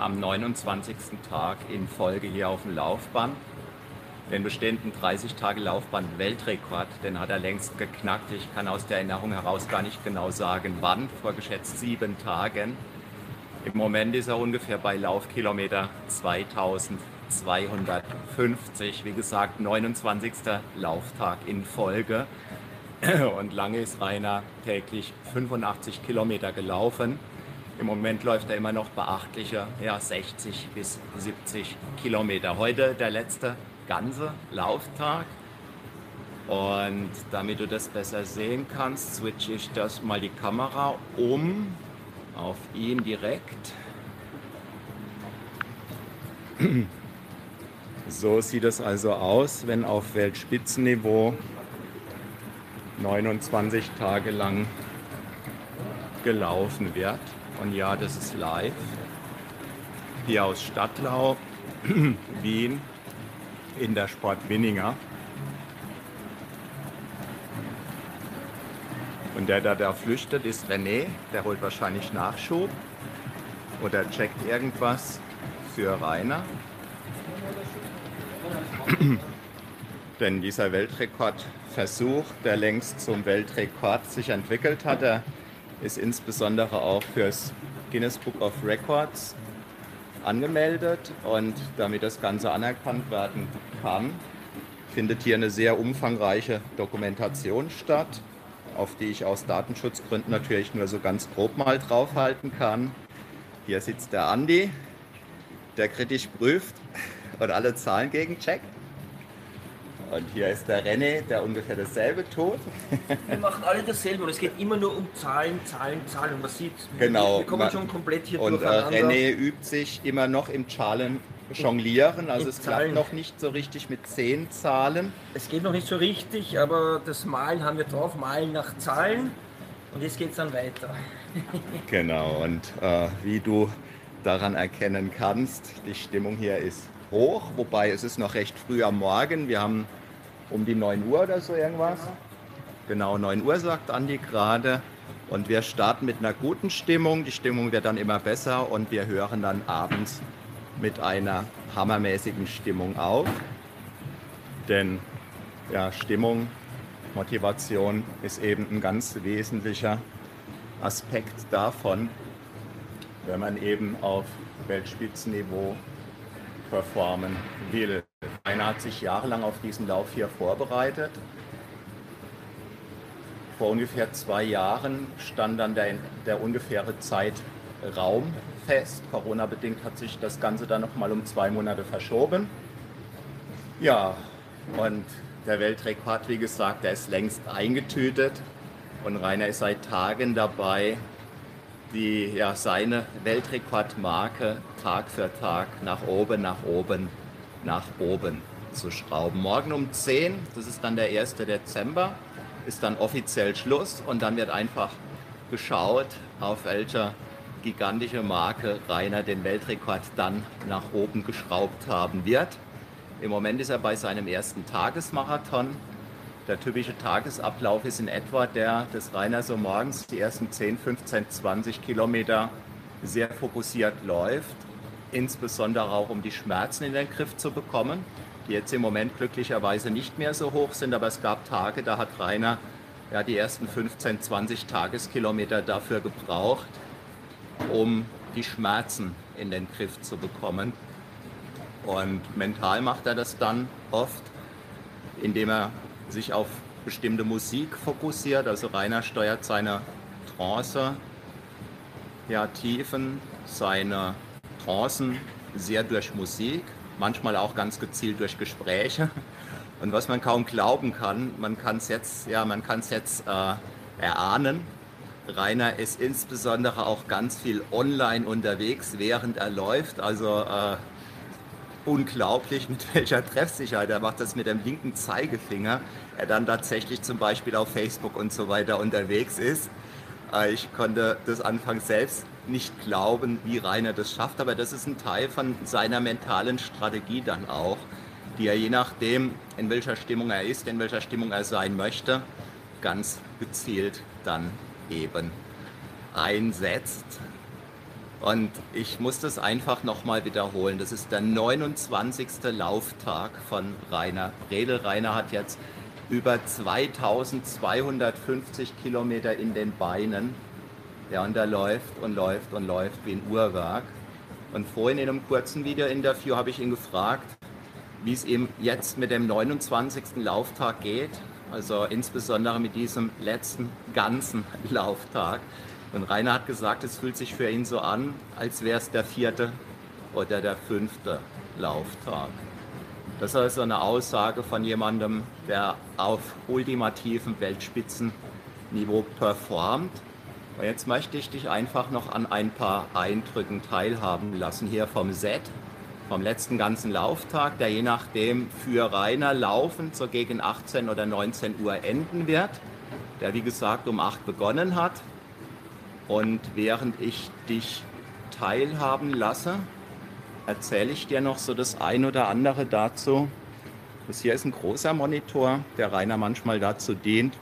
am 29. Tag in Folge hier auf dem Laufband. Den bestehenden 30 Tage Laufband Weltrekord, den hat er längst geknackt. Ich kann aus der Erinnerung heraus gar nicht genau sagen, wann, vor geschätzt sieben Tagen. Im Moment ist er ungefähr bei Laufkilometer 2250. Wie gesagt, 29. Lauftag in Folge. Und lange ist Rainer täglich 85 Kilometer gelaufen. Im Moment läuft er immer noch beachtliche ja, 60 bis 70 Kilometer. Heute der letzte ganze Lauftag. Und damit du das besser sehen kannst, switche ich das mal die Kamera um auf ihn direkt. So sieht es also aus, wenn auf Weltspitzenniveau 29 Tage lang gelaufen wird. Und ja, das ist live. Hier aus Stadtlau, Wien, in der Sport Winninger. Und der, der da flüchtet, ist René. Der holt wahrscheinlich Nachschub oder checkt irgendwas für Rainer. Denn dieser Weltrekordversuch, der längst zum Weltrekord sich entwickelt hat, der ist insbesondere auch fürs Guinness Book of Records angemeldet und damit das Ganze anerkannt werden kann, findet hier eine sehr umfangreiche Dokumentation statt, auf die ich aus Datenschutzgründen natürlich nur so ganz grob mal draufhalten kann. Hier sitzt der Andi, der kritisch prüft und alle Zahlen gegencheckt. Und hier ist der René, der ungefähr dasselbe tut. Wir machen alle dasselbe und es geht immer nur um Zahlen, Zahlen, Zahlen. Und man sieht, genau, wir kommen schon komplett hier Und äh, René übt sich immer noch im Zahlen jonglieren. Also es klappt noch nicht so richtig mit zehn Zahlen. Es geht noch nicht so richtig, aber das Malen haben wir drauf, Malen nach Zahlen. Und jetzt geht es dann weiter. genau, und äh, wie du daran erkennen kannst, die Stimmung hier ist hoch, wobei es ist noch recht früh am Morgen. Wir haben um die 9 Uhr oder so irgendwas. Genau, 9 Uhr sagt Andi gerade. Und wir starten mit einer guten Stimmung. Die Stimmung wird dann immer besser und wir hören dann abends mit einer hammermäßigen Stimmung auf. Denn ja, Stimmung, Motivation ist eben ein ganz wesentlicher Aspekt davon, wenn man eben auf Weltspitzenniveau performen will. Einer hat sich jahrelang auf diesen Lauf hier vorbereitet. Vor ungefähr zwei Jahren stand dann der, der ungefähre Zeitraum fest. Corona-bedingt hat sich das Ganze dann noch mal um zwei Monate verschoben. Ja, und der Weltrekord, wie gesagt, der ist längst eingetütet. Und Rainer ist seit Tagen dabei, die, ja, seine Weltrekordmarke Tag für Tag nach oben, nach oben, nach oben zu schrauben. Morgen um 10, das ist dann der 1. Dezember, ist dann offiziell Schluss und dann wird einfach geschaut, auf welcher gigantische Marke Rainer den Weltrekord dann nach oben geschraubt haben wird. Im Moment ist er bei seinem ersten Tagesmarathon der typische Tagesablauf ist in etwa der des Rainer so morgens die ersten 10, 15, 20 Kilometer sehr fokussiert läuft, insbesondere auch um die Schmerzen in den Griff zu bekommen, die jetzt im Moment glücklicherweise nicht mehr so hoch sind, aber es gab Tage, da hat Rainer ja, die ersten 15, 20 Tageskilometer dafür gebraucht, um die Schmerzen in den Griff zu bekommen. Und mental macht er das dann oft, indem er sich auf bestimmte Musik fokussiert. Also Rainer steuert seine Trance, ja, Tiefen, seine Trancen sehr durch Musik, manchmal auch ganz gezielt durch Gespräche. Und was man kaum glauben kann, man kann es jetzt, ja, man kann es jetzt äh, erahnen. Rainer ist insbesondere auch ganz viel online unterwegs, während er läuft. Also äh, unglaublich, mit welcher Treffsicherheit er macht das mit dem linken Zeigefinger. Er dann tatsächlich zum Beispiel auf Facebook und so weiter unterwegs ist. Äh, ich konnte das anfangs selbst nicht glauben, wie Rainer das schafft, aber das ist ein Teil von seiner mentalen Strategie dann auch, die er je nachdem, in welcher Stimmung er ist, in welcher Stimmung er sein möchte, ganz gezielt dann eben einsetzt. Und ich muss das einfach nochmal wiederholen. Das ist der 29. Lauftag von Rainer Redel. Rainer hat jetzt über 2250 Kilometer in den Beinen. Ja, und er läuft und läuft und läuft wie ein Uhrwerk. Und vorhin in einem kurzen Video-Interview habe ich ihn gefragt, wie es ihm jetzt mit dem 29. Lauftag geht. Also insbesondere mit diesem letzten ganzen Lauftag. Und Rainer hat gesagt, es fühlt sich für ihn so an, als wäre es der vierte oder der fünfte Lauftag. Das ist also eine Aussage von jemandem, der auf ultimativem Weltspitzenniveau performt. Und jetzt möchte ich dich einfach noch an ein paar Eindrücken teilhaben lassen hier vom Set, vom letzten ganzen Lauftag, der je nachdem für Rainer laufend so gegen 18 oder 19 Uhr enden wird, der wie gesagt um 8 begonnen hat und während ich dich teilhaben lasse, erzähle ich dir noch so das ein oder andere dazu. Das hier ist ein großer Monitor, der Rainer manchmal dazu dient,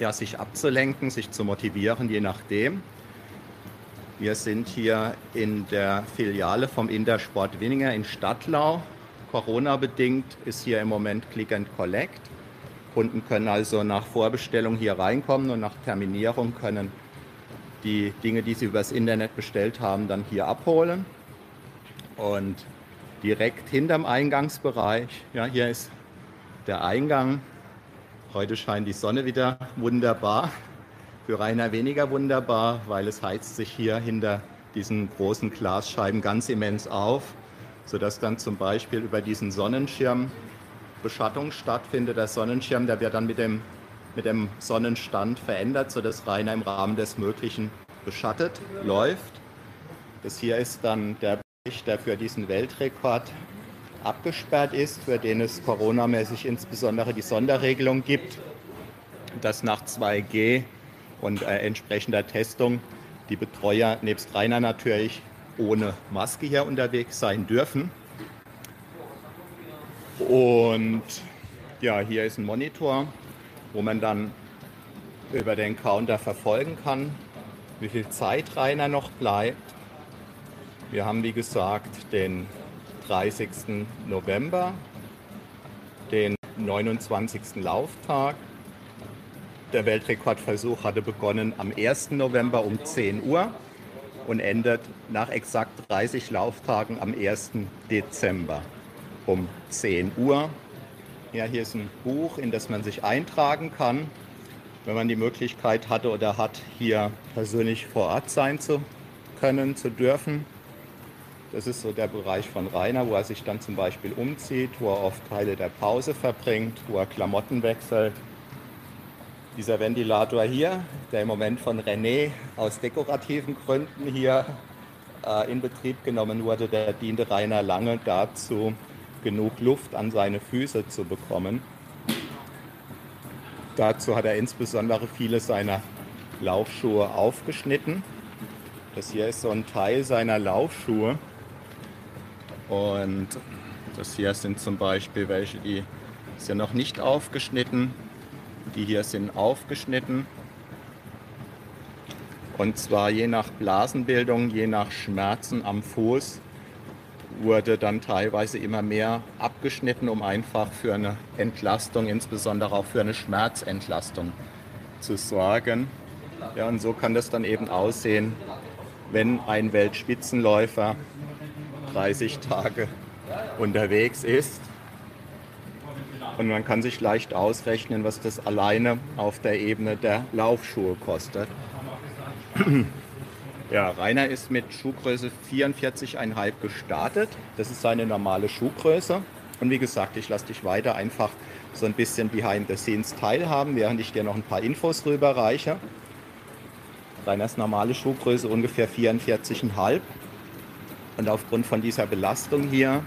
ja, sich abzulenken, sich zu motivieren, je nachdem. Wir sind hier in der Filiale vom Intersport Winninger in Stadtlau. Corona-bedingt ist hier im Moment Click and Collect. Kunden können also nach Vorbestellung hier reinkommen und nach Terminierung können die Dinge, die sie übers Internet bestellt haben, dann hier abholen. Und direkt hinterm Eingangsbereich, ja, hier ist der Eingang. Heute scheint die Sonne wieder wunderbar. Für Rainer weniger wunderbar, weil es heizt sich hier hinter diesen großen Glasscheiben ganz immens auf, sodass dann zum Beispiel über diesen Sonnenschirm Beschattung stattfindet. Der Sonnenschirm, der wird dann mit dem mit dem Sonnenstand verändert, sodass Rainer im Rahmen des Möglichen beschattet läuft. Das hier ist dann der Bericht, der für diesen Weltrekord abgesperrt ist, für den es coronamäßig insbesondere die Sonderregelung gibt, dass nach 2G und äh, entsprechender Testung die Betreuer nebst Rainer natürlich ohne Maske hier unterwegs sein dürfen. Und ja, hier ist ein Monitor, wo man dann über den Counter verfolgen kann, wie viel Zeit Rainer noch bleibt. Wir haben, wie gesagt, den 30. November, den 29. Lauftag. Der Weltrekordversuch hatte begonnen am 1. November um 10 Uhr und endet nach exakt 30 Lauftagen am 1. Dezember um 10 Uhr. Ja, hier ist ein Buch, in das man sich eintragen kann, wenn man die Möglichkeit hatte oder hat, hier persönlich vor Ort sein zu können, zu dürfen. Das ist so der Bereich von Rainer, wo er sich dann zum Beispiel umzieht, wo er oft Teile der Pause verbringt, wo er Klamotten wechselt. Dieser Ventilator hier, der im Moment von René aus dekorativen Gründen hier äh, in Betrieb genommen wurde, der diente Rainer lange dazu, genug Luft an seine Füße zu bekommen. Dazu hat er insbesondere viele seiner Laufschuhe aufgeschnitten. Das hier ist so ein Teil seiner Laufschuhe. Und das hier sind zum Beispiel welche, die sind noch nicht aufgeschnitten. Die hier sind aufgeschnitten. Und zwar je nach Blasenbildung, je nach Schmerzen am Fuß wurde dann teilweise immer mehr abgeschnitten, um einfach für eine Entlastung, insbesondere auch für eine Schmerzentlastung zu sorgen. Ja, und so kann das dann eben aussehen, wenn ein Weltspitzenläufer 30 Tage unterwegs ist. Und man kann sich leicht ausrechnen, was das alleine auf der Ebene der Laufschuhe kostet. Ja, Rainer ist mit Schuhgröße 44,5 gestartet. Das ist seine normale Schuhgröße. Und wie gesagt, ich lasse dich weiter einfach so ein bisschen behind the scenes teilhaben, während ich dir noch ein paar Infos rüberreiche. Rainers normale Schuhgröße ungefähr 44,5. Und aufgrund von dieser Belastung hier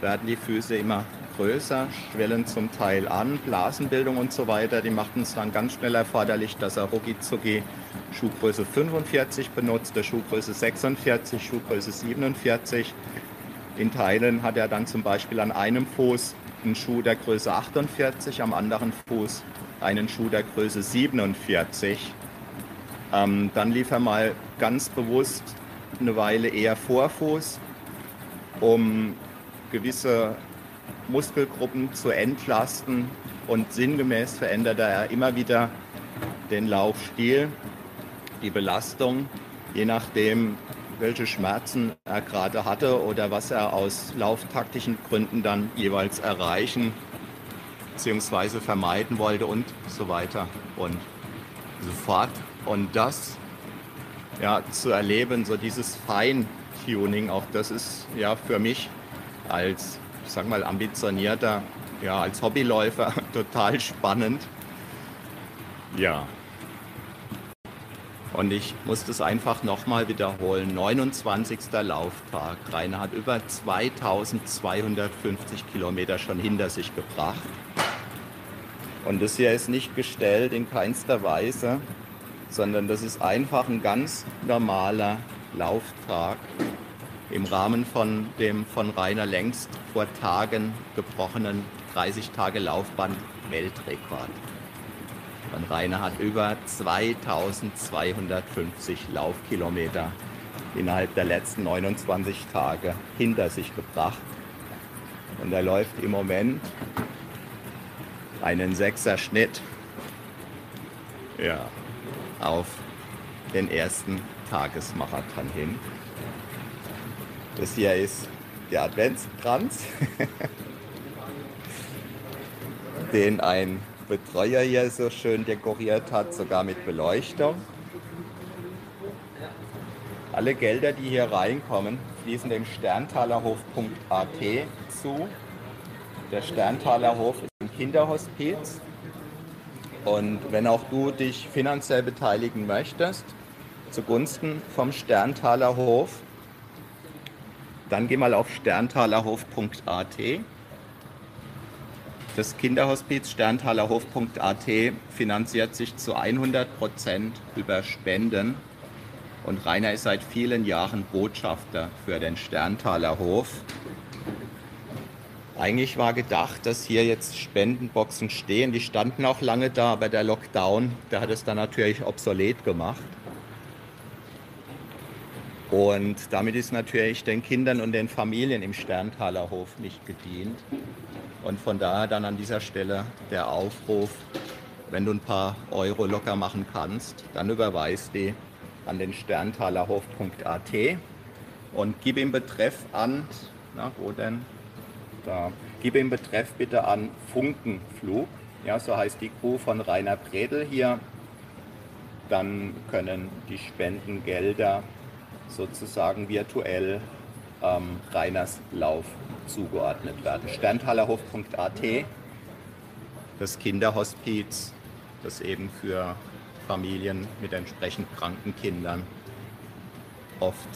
werden die Füße immer größer, schwellen zum Teil an, Blasenbildung und so weiter. Die machten es dann ganz schnell erforderlich, dass er rucki zucki Schuhgröße 45 benutzt, der Schuhgröße 46, Schuhgröße 47. In Teilen hat er dann zum Beispiel an einem Fuß einen Schuh der Größe 48, am anderen Fuß einen Schuh der Größe 47. Ähm, dann lief er mal ganz bewusst eine Weile eher Vorfuß, um gewisse Muskelgruppen zu entlasten und sinngemäß veränderte er immer wieder den Laufstil, die Belastung, je nachdem, welche Schmerzen er gerade hatte oder was er aus lauftaktischen Gründen dann jeweils erreichen bzw. vermeiden wollte und so weiter und so fort. Und das ja, zu erleben, so dieses Feintuning, auch das ist ja für mich als, ich sag mal, ambitionierter, ja, als Hobbyläufer total spannend. Ja. Und ich muss das einfach nochmal wiederholen. 29. Lauftag. Rainer hat über 2250 Kilometer schon hinter sich gebracht. Und das hier ist nicht gestellt in keinster Weise, sondern das ist einfach ein ganz normaler Lauftag im Rahmen von dem von Rainer längst vor Tagen gebrochenen 30 Tage Laufband Weltrekord. Und Rainer hat über 2250 Laufkilometer innerhalb der letzten 29 Tage hinter sich gebracht. Und er läuft im Moment einen Sechser-Schnitt ja, auf den ersten Tagesmarathon hin. Das hier ist der Adventskranz, den ein Betreuer hier so schön dekoriert hat, sogar mit Beleuchtung. Alle Gelder, die hier reinkommen, fließen dem Sterntalerhof.at zu. Der Sterntaler Hof ist ein Kinderhospiz. Und wenn auch du dich finanziell beteiligen möchtest, zugunsten vom Sterntaler Hof, dann geh mal auf sterntalerhof.at. Das Kinderhospiz sterntalerhof.at finanziert sich zu 100% über Spenden und Rainer ist seit vielen Jahren Botschafter für den Sterntaler Hof. Eigentlich war gedacht, dass hier jetzt Spendenboxen stehen. Die standen auch lange da, aber der Lockdown, der hat es dann natürlich obsolet gemacht. Und damit ist natürlich den Kindern und den Familien im Sterntaler Hof nicht gedient. Und von daher dann an dieser Stelle der Aufruf, wenn du ein paar Euro locker machen kannst, dann überweist die an den sterntalerhof.at und gib im Betreff an, na, wo denn? Da. Gib im Betreff bitte an Funkenflug. Ja, so heißt die Crew von Rainer Bredel hier. Dann können die Spendengelder sozusagen virtuell ähm, Rainers Lauf zugeordnet werden. Sterntalerhof.at, das Kinderhospiz, das eben für Familien mit entsprechend kranken Kindern oft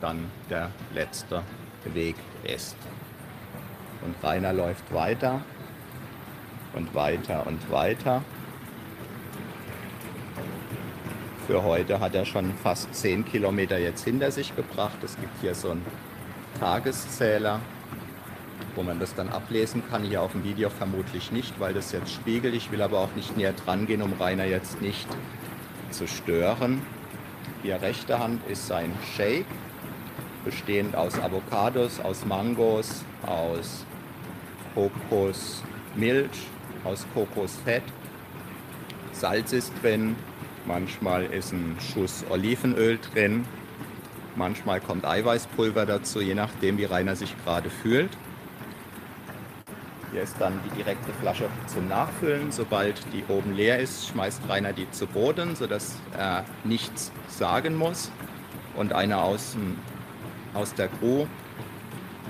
dann der letzte Weg ist. Und Rainer läuft weiter und weiter und weiter. Für heute hat er schon fast 10 Kilometer jetzt hinter sich gebracht. Es gibt hier so einen Tageszähler, wo man das dann ablesen kann. Hier auf dem Video vermutlich nicht, weil das jetzt spiegelt. Ich will aber auch nicht näher dran gehen, um Rainer jetzt nicht zu stören. Hier rechte Hand ist sein Shake, bestehend aus Avocados, aus Mangos, aus Kokosmilch, aus Kokosfett. Salz ist drin, manchmal ist ein Schuss Olivenöl drin, manchmal kommt Eiweißpulver dazu, je nachdem wie Rainer sich gerade fühlt. Hier ist dann die direkte Flasche zum Nachfüllen. Sobald die oben leer ist, schmeißt Rainer die zu Boden, sodass er nichts sagen muss. Und einer aus, aus der Crew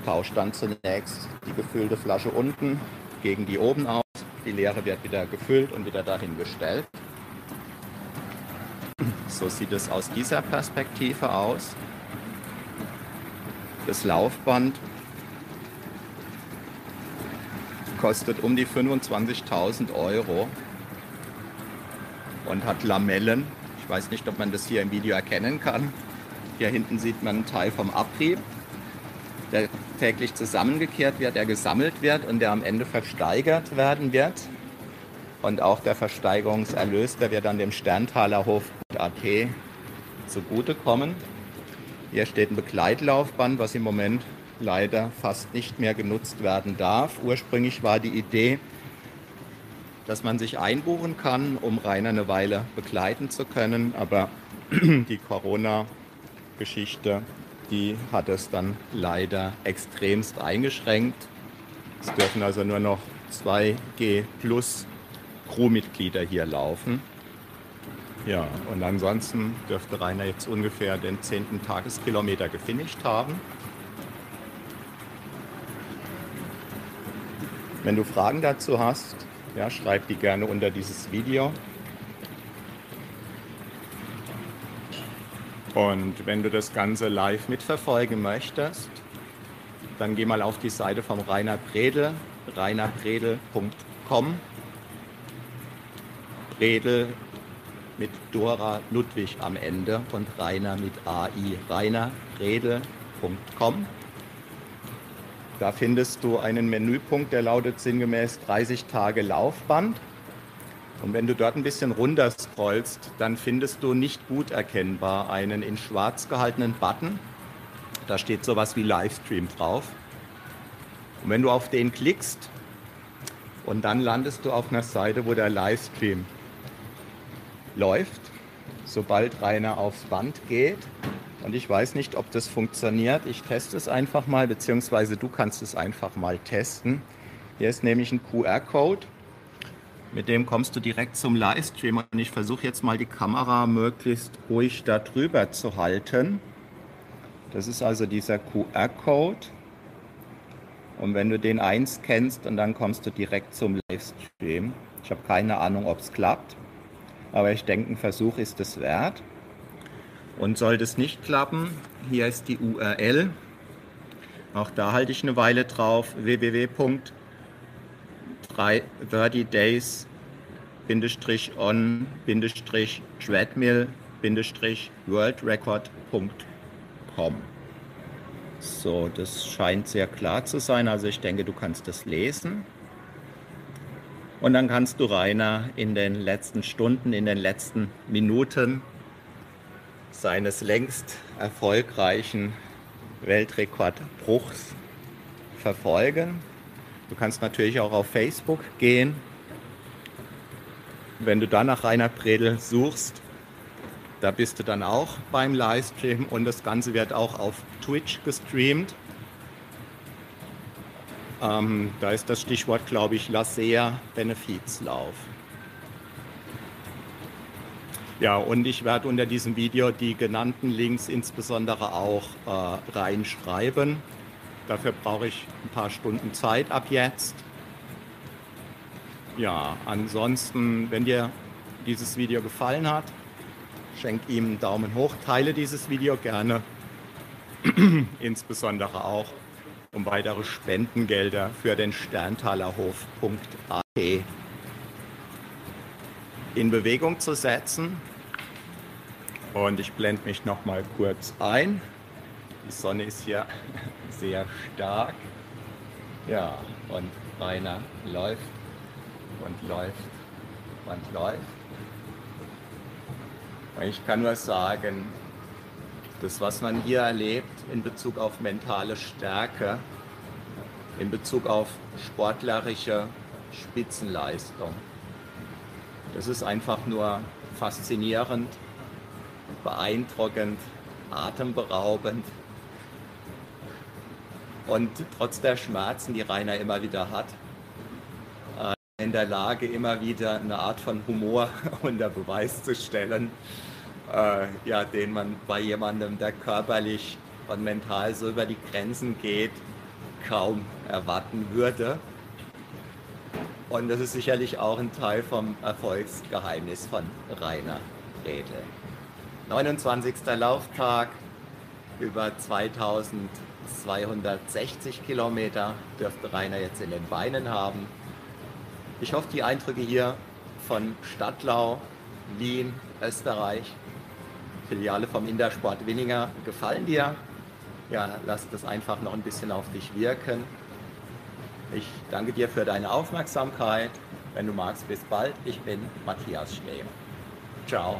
tauscht dann zunächst die gefüllte Flasche unten gegen die oben aus. Die leere wird wieder gefüllt und wieder dahin gestellt. So sieht es aus dieser Perspektive aus. Das Laufband kostet um die 25.000 Euro und hat Lamellen. Ich weiß nicht, ob man das hier im Video erkennen kann. Hier hinten sieht man einen Teil vom Abrieb, der täglich zusammengekehrt wird, der gesammelt wird und der am Ende versteigert werden wird. Und auch der Versteigerungserlös, der wird dann dem Sterntaler Hof.at zugutekommen. Hier steht ein Begleitlaufband, was im Moment leider fast nicht mehr genutzt werden darf. Ursprünglich war die Idee, dass man sich einbuchen kann, um Rainer eine Weile begleiten zu können, aber die Corona-Geschichte, die hat es dann leider extremst eingeschränkt. Es dürfen also nur noch 2G Plus Crewmitglieder hier laufen. Ja, und ansonsten dürfte Rainer jetzt ungefähr den 10. Tageskilometer gefinisht haben. Wenn du Fragen dazu hast, ja, schreib die gerne unter dieses Video. Und wenn du das Ganze live mitverfolgen möchtest, dann geh mal auf die Seite vom Rainer Bredel, rainerbredel.com. Bredel mit Dora Ludwig am Ende und Rainer mit AI. rainerbredel.com. Da findest du einen Menüpunkt, der lautet sinngemäß 30 Tage Laufband. Und wenn du dort ein bisschen runter scrollst, dann findest du nicht gut erkennbar einen in schwarz gehaltenen Button. Da steht sowas wie Livestream drauf. Und wenn du auf den klickst, und dann landest du auf einer Seite, wo der Livestream läuft, sobald Rainer aufs Band geht. Und ich weiß nicht, ob das funktioniert. Ich teste es einfach mal, beziehungsweise du kannst es einfach mal testen. Hier ist nämlich ein QR-Code. Mit dem kommst du direkt zum Livestream. Und ich versuche jetzt mal die Kamera möglichst ruhig da drüber zu halten. Das ist also dieser QR-Code. Und wenn du den einscannst und dann kommst du direkt zum Livestream. Ich habe keine Ahnung, ob es klappt. Aber ich denke, ein Versuch ist es wert. Und sollte es nicht klappen, hier ist die URL. Auch da halte ich eine Weile drauf. www.30days-on-treadmill-worldrecord.com. So, das scheint sehr klar zu sein. Also ich denke, du kannst das lesen. Und dann kannst du Rainer in den letzten Stunden, in den letzten Minuten seines längst erfolgreichen Weltrekordbruchs verfolgen. Du kannst natürlich auch auf Facebook gehen. Wenn du dann nach Rainer Bredel suchst, da bist du dann auch beim Livestream und das Ganze wird auch auf Twitch gestreamt. Ähm, da ist das Stichwort, glaube ich, Lasea Benefizlauf. Ja, und ich werde unter diesem Video die genannten Links insbesondere auch äh, reinschreiben. Dafür brauche ich ein paar Stunden Zeit ab jetzt. Ja, ansonsten, wenn dir dieses Video gefallen hat, schenk ihm einen Daumen hoch, teile dieses Video gerne, insbesondere auch um weitere Spendengelder für den Sterntalerhof.at in Bewegung zu setzen. Und ich blende mich noch mal kurz ein. Die Sonne ist hier sehr stark. Ja, und Rainer läuft und läuft und läuft. Und ich kann nur sagen, das, was man hier erlebt in Bezug auf mentale Stärke, in Bezug auf sportlerische Spitzenleistung, das ist einfach nur faszinierend, beeindruckend, atemberaubend. Und trotz der Schmerzen, die Rainer immer wieder hat, äh, in der Lage, immer wieder eine Art von Humor unter Beweis zu stellen, äh, ja, den man bei jemandem, der körperlich und mental so über die Grenzen geht, kaum erwarten würde. Und das ist sicherlich auch ein Teil vom Erfolgsgeheimnis von Rainer Redle. 29. Lauftag, über 2260 Kilometer dürfte Rainer jetzt in den Beinen haben. Ich hoffe, die Eindrücke hier von Stadtlau, Wien, Österreich Filiale vom Intersport Winninger gefallen dir. Ja, lass das einfach noch ein bisschen auf dich wirken. Ich danke dir für deine Aufmerksamkeit. Wenn du magst, bis bald. Ich bin Matthias Schnee. Ciao.